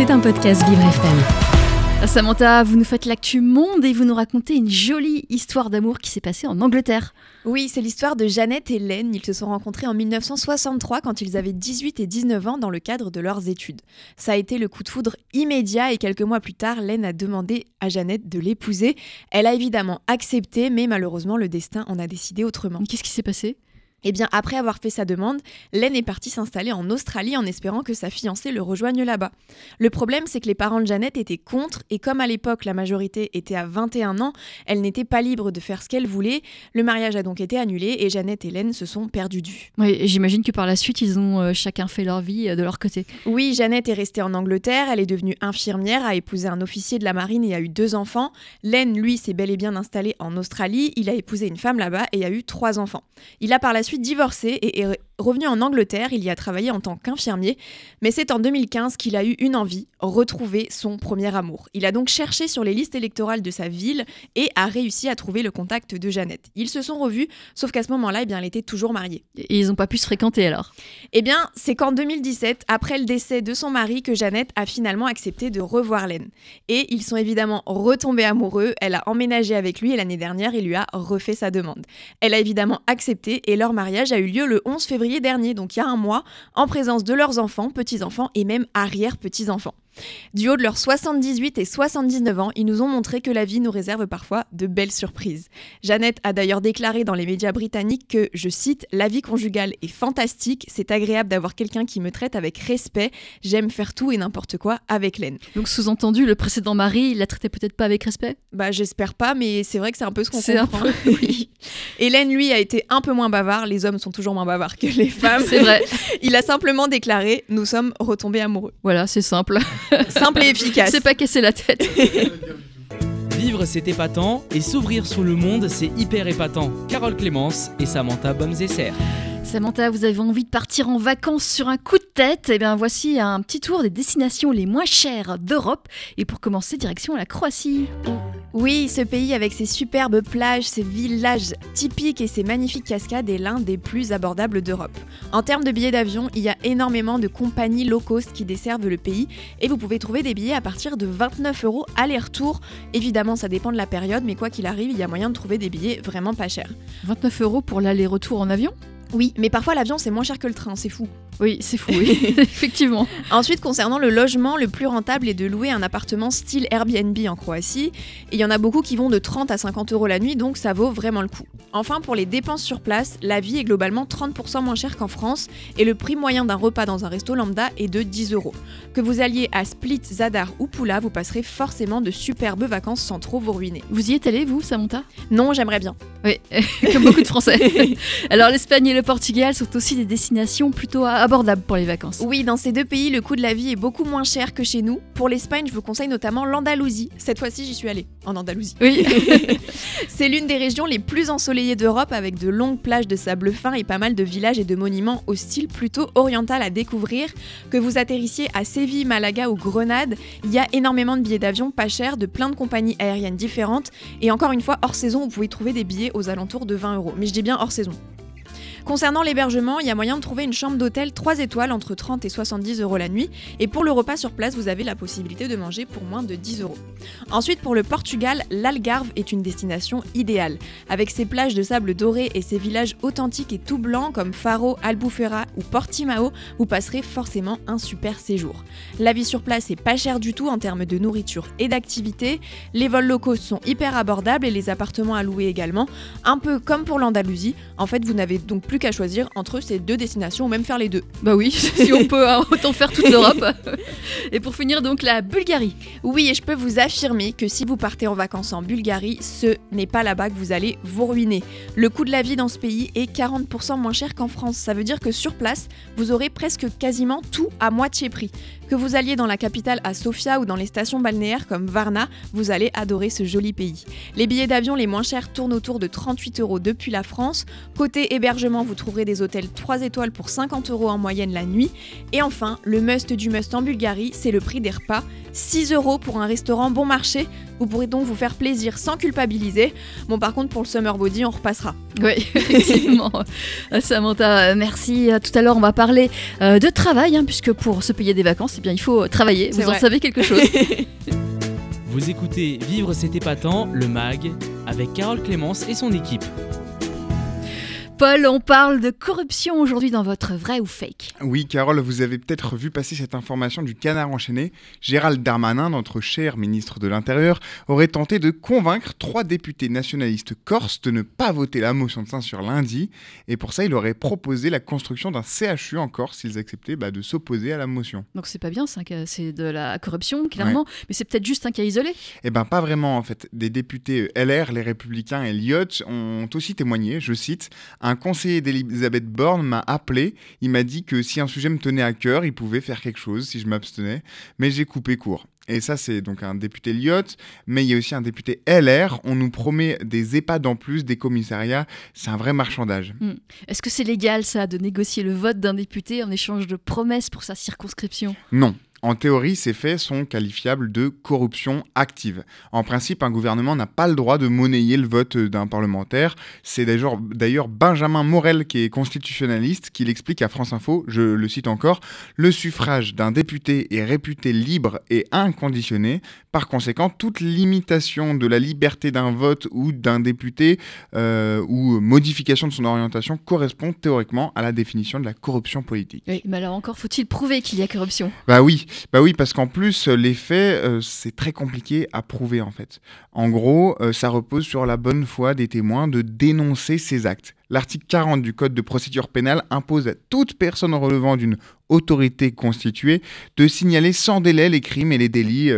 C'est un podcast Vivre FM. Samantha, vous nous faites l'actu monde et vous nous racontez une jolie histoire d'amour qui s'est passée en Angleterre. Oui, c'est l'histoire de Jeannette et Len. Ils se sont rencontrés en 1963 quand ils avaient 18 et 19 ans dans le cadre de leurs études. Ça a été le coup de foudre immédiat et quelques mois plus tard, Len a demandé à Jeannette de l'épouser. Elle a évidemment accepté, mais malheureusement, le destin en a décidé autrement. Qu'est-ce qui s'est passé? Eh bien, après avoir fait sa demande, Len est partie s'installer en Australie en espérant que sa fiancée le rejoigne là-bas. Le problème, c'est que les parents de Jeannette étaient contre, et comme à l'époque la majorité était à 21 ans, elle n'était pas libre de faire ce qu'elle voulait. Le mariage a donc été annulé et Jeannette et Len se sont perdus du. Oui, j'imagine que par la suite, ils ont euh, chacun fait leur vie euh, de leur côté. Oui, Jeannette est restée en Angleterre, elle est devenue infirmière, a épousé un officier de la marine et a eu deux enfants. Len, lui, s'est bel et bien installé en Australie, il a épousé une femme là-bas et a eu trois enfants. Il a par la suite divorcé et revenu en Angleterre, il y a travaillé en tant qu'infirmier, mais c'est en 2015 qu'il a eu une envie, retrouver son premier amour. Il a donc cherché sur les listes électorales de sa ville et a réussi à trouver le contact de Jeannette. Ils se sont revus, sauf qu'à ce moment-là, eh bien, elle était toujours mariée. Et ils n'ont pas pu se fréquenter alors? Eh bien, c'est qu'en 2017, après le décès de son mari, que Jeannette a finalement accepté de revoir Len. Et ils sont évidemment retombés amoureux, elle a emménagé avec lui et l'année dernière, il lui a refait sa demande. Elle a évidemment accepté et leur mariage a eu lieu le 11 février dernier, donc il y a un mois, en présence de leurs enfants, petits-enfants et même arrière-petits-enfants. Du haut de leurs 78 et 79 ans, ils nous ont montré que la vie nous réserve parfois de belles surprises. Jeannette a d'ailleurs déclaré dans les médias britanniques que, je cite, La vie conjugale est fantastique, c'est agréable d'avoir quelqu'un qui me traite avec respect, j'aime faire tout et n'importe quoi avec Len. Donc sous-entendu, le précédent mari, il la traitait peut-être pas avec respect? Bah j'espère pas, mais c'est vrai que c'est un peu ce qu'on comprend. Un peu, oui. Hélène, lui, a été un peu moins bavard, les hommes sont toujours moins bavards que les femmes. c'est vrai. il a simplement déclaré, nous sommes retombés amoureux. Voilà, c'est simple. Simple et efficace. C'est pas casser la tête. Vivre, c'est épatant, et s'ouvrir sur le monde, c'est hyper épatant. Carole Clémence et Samantha Bomzesser. Samantha, vous avez envie de partir en vacances sur un coup de tête? Eh bien, voici un petit tour des destinations les moins chères d'Europe. Et pour commencer, direction la Croatie. Oui, ce pays avec ses superbes plages, ses villages typiques et ses magnifiques cascades est l'un des plus abordables d'Europe. En termes de billets d'avion, il y a énormément de compagnies low cost qui desservent le pays et vous pouvez trouver des billets à partir de 29 euros aller-retour. Évidemment, ça dépend de la période, mais quoi qu'il arrive, il y a moyen de trouver des billets vraiment pas chers. 29 euros pour l'aller-retour en avion? Oui, mais parfois l'avion c'est moins cher que le train, c'est fou. Oui, c'est fou, oui, effectivement. Ensuite, concernant le logement, le plus rentable est de louer un appartement style Airbnb en Croatie. Et il y en a beaucoup qui vont de 30 à 50 euros la nuit, donc ça vaut vraiment le coup. Enfin, pour les dépenses sur place, la vie est globalement 30% moins chère qu'en France et le prix moyen d'un repas dans un resto lambda est de 10 euros. Que vous alliez à Split, Zadar ou Pula, vous passerez forcément de superbes vacances sans trop vous ruiner. Vous y êtes allé, vous, Samantha? Non, j'aimerais bien. Oui, comme beaucoup de Français. Alors, l'Espagne et le Portugal sont aussi des destinations plutôt abordables pour les vacances. Oui, dans ces deux pays, le coût de la vie est beaucoup moins cher que chez nous. Pour l'Espagne, je vous conseille notamment l'Andalousie. Cette fois-ci, j'y suis allée, en Andalousie. Oui. C'est l'une des régions les plus ensoleillées d'Europe avec de longues plages de sable fin et pas mal de villages et de monuments au style plutôt oriental à découvrir. Que vous atterrissiez à Séville, Malaga ou Grenade, il y a énormément de billets d'avion pas chers de plein de compagnies aériennes différentes. Et encore une fois, hors saison, vous pouvez trouver des billets aux alentours de 20 euros. Mais je dis bien hors saison. Concernant l'hébergement, il y a moyen de trouver une chambre d'hôtel 3 étoiles entre 30 et 70 euros la nuit. Et pour le repas sur place, vous avez la possibilité de manger pour moins de 10 euros. Ensuite, pour le Portugal, l'Algarve est une destination idéale. Avec ses plages de sable doré et ses villages authentiques et tout blancs comme Faro, Albufeira ou Portimao, vous passerez forcément un super séjour. La vie sur place est pas chère du tout en termes de nourriture et d'activité. Les vols locaux sont hyper abordables et les appartements à louer également. Un peu comme pour l'Andalousie. En fait, vous n'avez donc plus qu'à choisir entre ces deux destinations ou même faire les deux. Bah oui, si on peut, hein, autant faire toute l'Europe. et pour finir, donc la Bulgarie. Oui, et je peux vous affirmer que si vous partez en vacances en Bulgarie, ce n'est pas là-bas que vous allez vous ruiner. Le coût de la vie dans ce pays est 40% moins cher qu'en France. Ça veut dire que sur place, vous aurez presque quasiment tout à moitié prix. Que vous alliez dans la capitale à Sofia ou dans les stations balnéaires comme Varna, vous allez adorer ce joli pays. Les billets d'avion les moins chers tournent autour de 38 euros depuis la France. Côté hébergement restaurants, vous trouverez des hôtels 3 étoiles pour 50 euros en moyenne la nuit. Et enfin, le must du must en Bulgarie, c'est le prix des repas. 6 euros pour un restaurant bon marché. Vous pourrez donc vous faire plaisir sans culpabiliser. Bon, par contre, pour le summer body, on repassera. Oui, effectivement. Euh, Samantha, euh, merci. Tout à l'heure, on va parler euh, de travail, hein, puisque pour se payer des vacances, eh bien, il faut travailler. Vous en savez quelque chose Vous écoutez Vivre c'est épatant, le MAG, avec Carole Clémence et son équipe. Paul, on parle de corruption aujourd'hui dans votre vrai ou fake. Oui, Carole, vous avez peut-être vu passer cette information du canard enchaîné. Gérald Darmanin, notre cher ministre de l'Intérieur, aurait tenté de convaincre trois députés nationalistes corses de ne pas voter la motion de censure lundi. Et pour ça, il aurait proposé la construction d'un CHU en Corse s'ils acceptaient bah, de s'opposer à la motion. Donc c'est pas bien, c'est de la corruption, clairement. Mais c'est peut-être juste un cas isolé. Eh ben pas vraiment en fait. Des députés LR, les Républicains et l'IOT ont aussi témoigné, je cite, un conseiller d'Elisabeth Borne m'a appelé, il m'a dit que si un sujet me tenait à cœur, il pouvait faire quelque chose si je m'abstenais, mais j'ai coupé court. Et ça, c'est donc un député Lyot, mais il y a aussi un député LR. On nous promet des EHPAD en plus, des commissariats. C'est un vrai marchandage. Est-ce que c'est légal, ça, de négocier le vote d'un député en échange de promesses pour sa circonscription? Non. En théorie, ces faits sont qualifiables de corruption active. En principe, un gouvernement n'a pas le droit de monnayer le vote d'un parlementaire. C'est d'ailleurs Benjamin Morel, qui est constitutionnaliste, qui l'explique à France Info, je le cite encore, le suffrage d'un député est réputé libre et inconditionné. Par conséquent, toute limitation de la liberté d'un vote ou d'un député euh, ou modification de son orientation correspond théoriquement à la définition de la corruption politique. Oui, mais alors encore, faut-il prouver qu'il y a corruption? Bah oui, bah oui, parce qu'en plus, euh, les faits, euh, c'est très compliqué à prouver en fait. En gros, euh, ça repose sur la bonne foi des témoins de dénoncer ces actes. L'article 40 du Code de procédure pénale impose à toute personne relevant d'une autorité constituée de signaler sans délai les crimes et les délits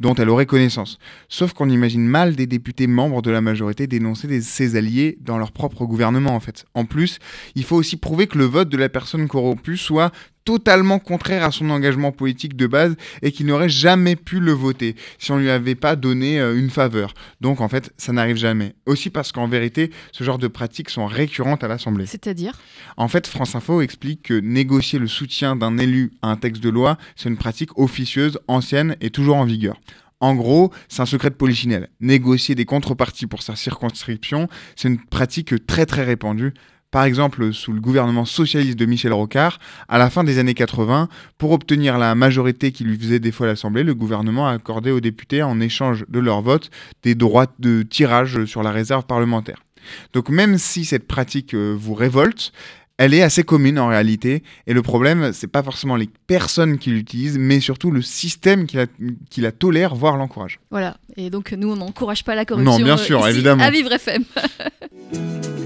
dont elle aurait connaissance. Sauf qu'on imagine mal des députés membres de la majorité dénoncer des- ses alliés dans leur propre gouvernement en fait. En plus, il faut aussi prouver que le vote de la personne corrompue soit totalement contraire à son engagement politique de base et qu'il n'aurait jamais pu le voter si on lui avait pas donné euh, une faveur. Donc en fait, ça n'arrive jamais. Aussi parce qu'en vérité, ce genre de pratiques sont récurrentes à l'Assemblée. C'est-à-dire? En fait, France Info explique que négocier le soutien d'un élu à un texte de loi, c'est une pratique officieuse, ancienne et toujours en vigueur. En gros, c'est un secret de polichinelle. Négocier des contreparties pour sa circonscription, c'est une pratique très très répandue. Par exemple, sous le gouvernement socialiste de Michel Rocard, à la fin des années 80, pour obtenir la majorité qui lui faisait défaut à l'Assemblée, le gouvernement a accordé aux députés, en échange de leur vote, des droits de tirage sur la réserve parlementaire. Donc même si cette pratique euh, vous révolte, elle est assez commune en réalité. Et le problème, c'est pas forcément les personnes qui l'utilisent, mais surtout le système qui la, qui la tolère, voire l'encourage. Voilà. Et donc, nous, on n'encourage pas la corruption. Non, bien euh, sûr, ici, évidemment. À Vivre FM.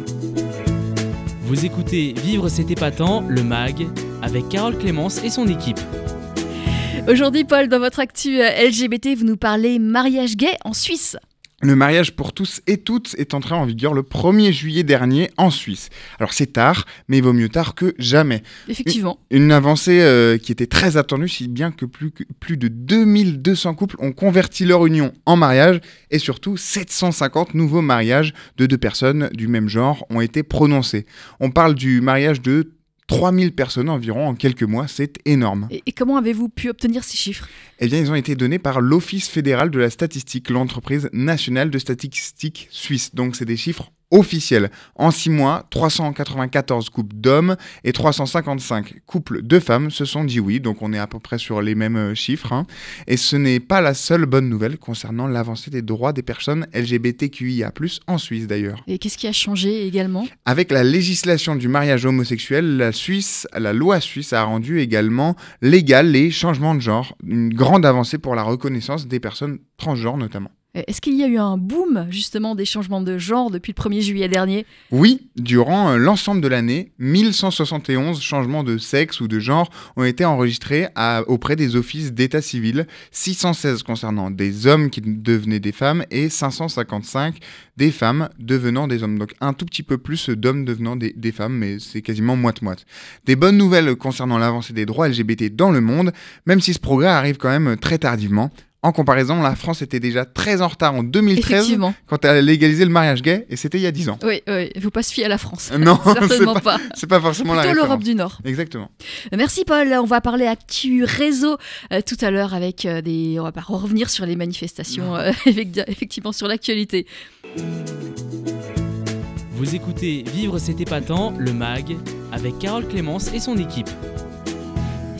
Vous écoutez Vivre c'est épatant, le MAG, avec Carole Clémence et son équipe. Aujourd'hui, Paul, dans votre actu euh, LGBT, vous nous parlez mariage gay en Suisse. Le mariage pour tous et toutes est entré en vigueur le 1er juillet dernier en Suisse. Alors c'est tard, mais il vaut mieux tard que jamais. Effectivement. Une avancée euh, qui était très attendue, si bien que plus, que- plus de 2200 couples ont converti leur union en mariage et surtout 750 nouveaux mariages de deux personnes du même genre ont été prononcés. On parle du mariage de 3000 personnes environ en quelques mois, c'est énorme. Et, et comment avez-vous pu obtenir ces chiffres? Eh bien, ils ont été donnés par l'Office fédéral de la statistique, l'entreprise nationale de statistique suisse. Donc, c'est des chiffres officiels. En six mois, 394 couples d'hommes et 355 couples de femmes se sont dit oui. Donc, on est à peu près sur les mêmes euh, chiffres. hein. Et ce n'est pas la seule bonne nouvelle concernant l'avancée des droits des personnes LGBTQIA+, en Suisse d'ailleurs. Et qu'est-ce qui a changé également? Avec la législation du mariage homosexuel, la Suisse, la loi suisse a rendu également légal les changements de genre, une grande avancée pour la reconnaissance des personnes transgenres notamment. Euh, Est-ce qu'il y a eu un boom justement des changements de genre depuis le 1er juillet dernier? Oui, durant euh, l'ensemble de l'année, 1171 changements de sexe ou de genre ont été enregistrés auprès des offices d'état civil, 616 concernant des hommes qui devenaient des femmes et 555 des femmes devenant des hommes. Donc un tout petit peu plus d'hommes devenant des, des femmes, mais c'est quasiment moite-moite. Des bonnes nouvelles concernant l'avancée des droits LGBT dans le monde, même si ce progrès arrive quand même très tardivement. En comparaison, la France était déjà très en retard en 2013 Effectivement. quand elle a légalisé le mariage gay, et c'était il y a 10 ans. Oui, oui, il faut pas se fier à la France. Non, Certainement pas, pas. c'est pas forcément la Plutôt l'Europe du Nord. Exactement. Merci Paul, on va parler actu réseau euh, tout à l'heure avec euh, des... On va pas revenir sur les manifestations, euh, effecti- effectivement sur l'actualité. Vous écoutez Vivre c'est épatant, le MAG, avec Carole Clémence et son équipe.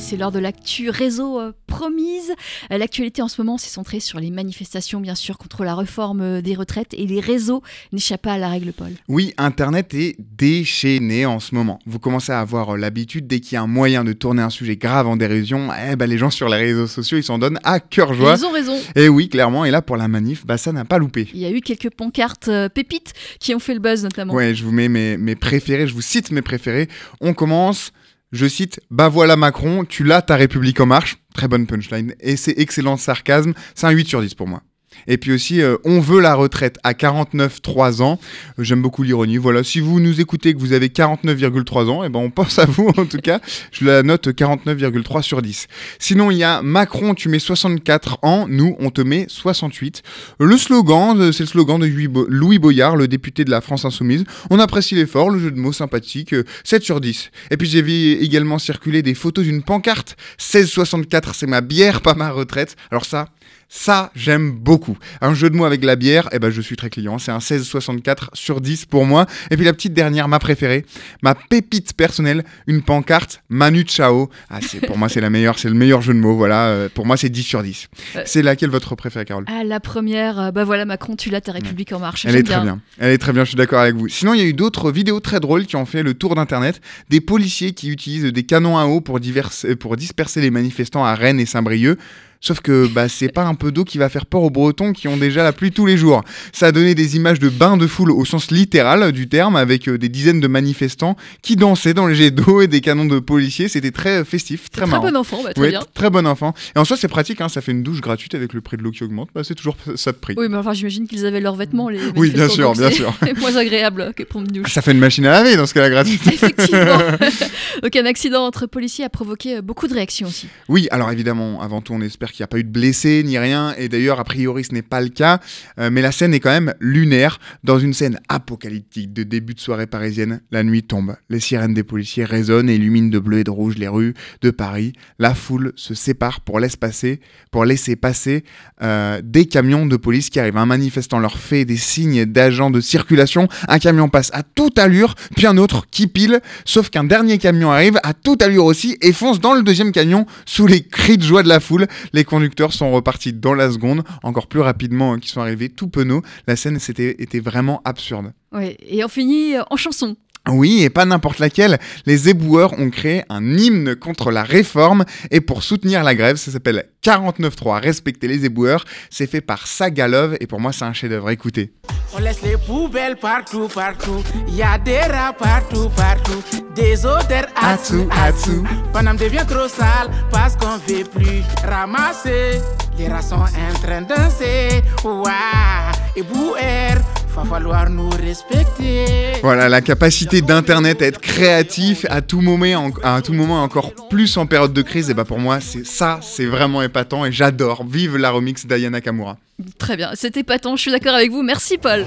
C'est l'heure de l'actu réseau euh, promise. Euh, L'actualité en ce moment s'est centrée sur les manifestations, bien sûr, contre la réforme euh, des retraites et les réseaux n'échappent pas à la règle, Paul. Oui, Internet est déchaîné en ce moment. Vous commencez à avoir l'habitude, dès qu'il y a un moyen de tourner un sujet grave en dérision, eh ben, les gens sur les réseaux sociaux, ils s'en donnent à cœur joie. Ils ont raison. Et oui, clairement, et là pour la manif, bah, ça n'a pas loupé. Il y a eu quelques pancartes euh, pépites qui ont fait le buzz notamment. Ouais, je vous mets mes, mes préférés, je vous cite mes préférés. On commence, je cite, bah voilà Macron, tu l'as ta République en marche. Très bonne punchline. Et c'est excellent sarcasme, c'est un 8 sur 10 pour moi. Et puis aussi, euh, on veut la retraite à 49,3 ans. Euh, J'aime beaucoup l'ironie. Voilà, si vous nous écoutez que vous avez 49,3 ans, et ben on pense à vous en tout cas. Je la note 49,3 sur 10. Sinon, il y a Macron, tu mets 64 ans. Nous, on te met 68. Le slogan, euh, c'est le slogan de Louis Bo- Louis Boyard, le député de la France Insoumise. On apprécie l'effort, le jeu de mots sympathique, euh, 7 sur 10. Et puis j'ai vu également circuler des photos d'une pancarte. 16,64, c'est ma bière, pas ma retraite. Alors ça, ça, j'aime beaucoup. Un jeu de mots avec la bière, eh ben, je suis très client. C'est un 16,64 sur 10 pour moi. Et puis la petite dernière, ma préférée, ma pépite personnelle, une pancarte Manu Chao. Ah, pour moi, c'est la meilleure, c'est le meilleur jeu de mots. Voilà, Euh, pour moi, c'est 10 sur 10. Euh, C'est laquelle votre préférée, Carole? Ah, la première, euh, bah voilà, Macron, tu l'as ta République en marche. Elle est très bien. Elle est très bien, je suis d'accord avec vous. Sinon, il y a eu d'autres vidéos très drôles qui ont fait le tour d'Internet. Des policiers qui utilisent des canons à eau pour, euh, pour disperser les manifestants à Rennes et Saint-Brieuc. Sauf que bah, c'est pas un peu d'eau qui va faire peur aux Bretons qui ont déjà la pluie tous les jours. Ça a donné des images de bains de foule au sens littéral du terme, avec euh, des dizaines de manifestants qui dansaient dans les jets d'eau et des canons de policiers. C'était très festif, très Très, marrant. bon enfant, bah, très Ouais, bien. très bon enfant. Et en soi, c'est pratique, hein, ça fait une douche gratuite avec le prix de l'eau qui augmente. Bah, c'est toujours ça de prix. Oui, mais enfin, j'imagine qu'ils avaient leurs vêtements, les Oui, bien sûr, bien c'est sûr. moins agréable que pour une douche. Ça fait une machine à laver dans ce cas-là gratuite. Effectivement. Donc un accident entre policiers a provoqué euh, beaucoup de réactions aussi. Oui, alors évidemment, avant tout, on espère qu'il n'y a pas eu de blessés ni rien, et d'ailleurs, a priori, ce n'est pas le cas, Euh, mais la scène est quand même lunaire. Dans une scène apocalyptique de début de soirée parisienne, la nuit tombe, les sirènes des policiers résonnent et illuminent de bleu et de rouge les rues de Paris. La foule se sépare pour laisser passer, pour laisser passer euh, des camions de police qui arrivent. Un manifestant leur fait des signes d'agents de circulation, un camion passe à toute allure, puis un autre qui pile, sauf qu'un dernier camion arrive à toute allure aussi et fonce dans le deuxième camion sous les cris de joie de la foule. Conducteurs sont repartis dans la seconde, encore plus rapidement hein, qu'ils sont arrivés tout penauds. La scène c'était, était vraiment absurde. Ouais. Et on finit euh, en chanson. Oui, et pas n'importe laquelle. Les éboueurs ont créé un hymne contre la réforme et pour soutenir la grève, ça s'appelle 49.3, respecter les éboueurs. C'est fait par Sagalov et pour moi c'est un chef-d'œuvre. Écoutez. On laisse les poubelles partout, partout. Il y a des rats partout, partout. Des odeurs Atsu, atsu, atsu. atsu. Paname devient trop sale parce qu'on veut plus ramasser. Les rats sont en train de danser. Ouah, et bouer. Va falloir nous respecter. Voilà, la capacité d'Internet à être créatif à tout moment, en- à tout moment encore plus en période de crise, et bah pour moi, c'est ça, c'est vraiment épatant et j'adore. Vive la remix d'Ayana Kamura. Très bien, c'était épatant, je suis d'accord avec vous. Merci Paul.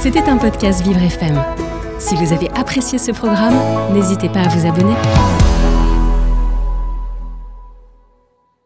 C'était un podcast Vivre FM. Si vous avez apprécié ce programme, n'hésitez pas à vous abonner.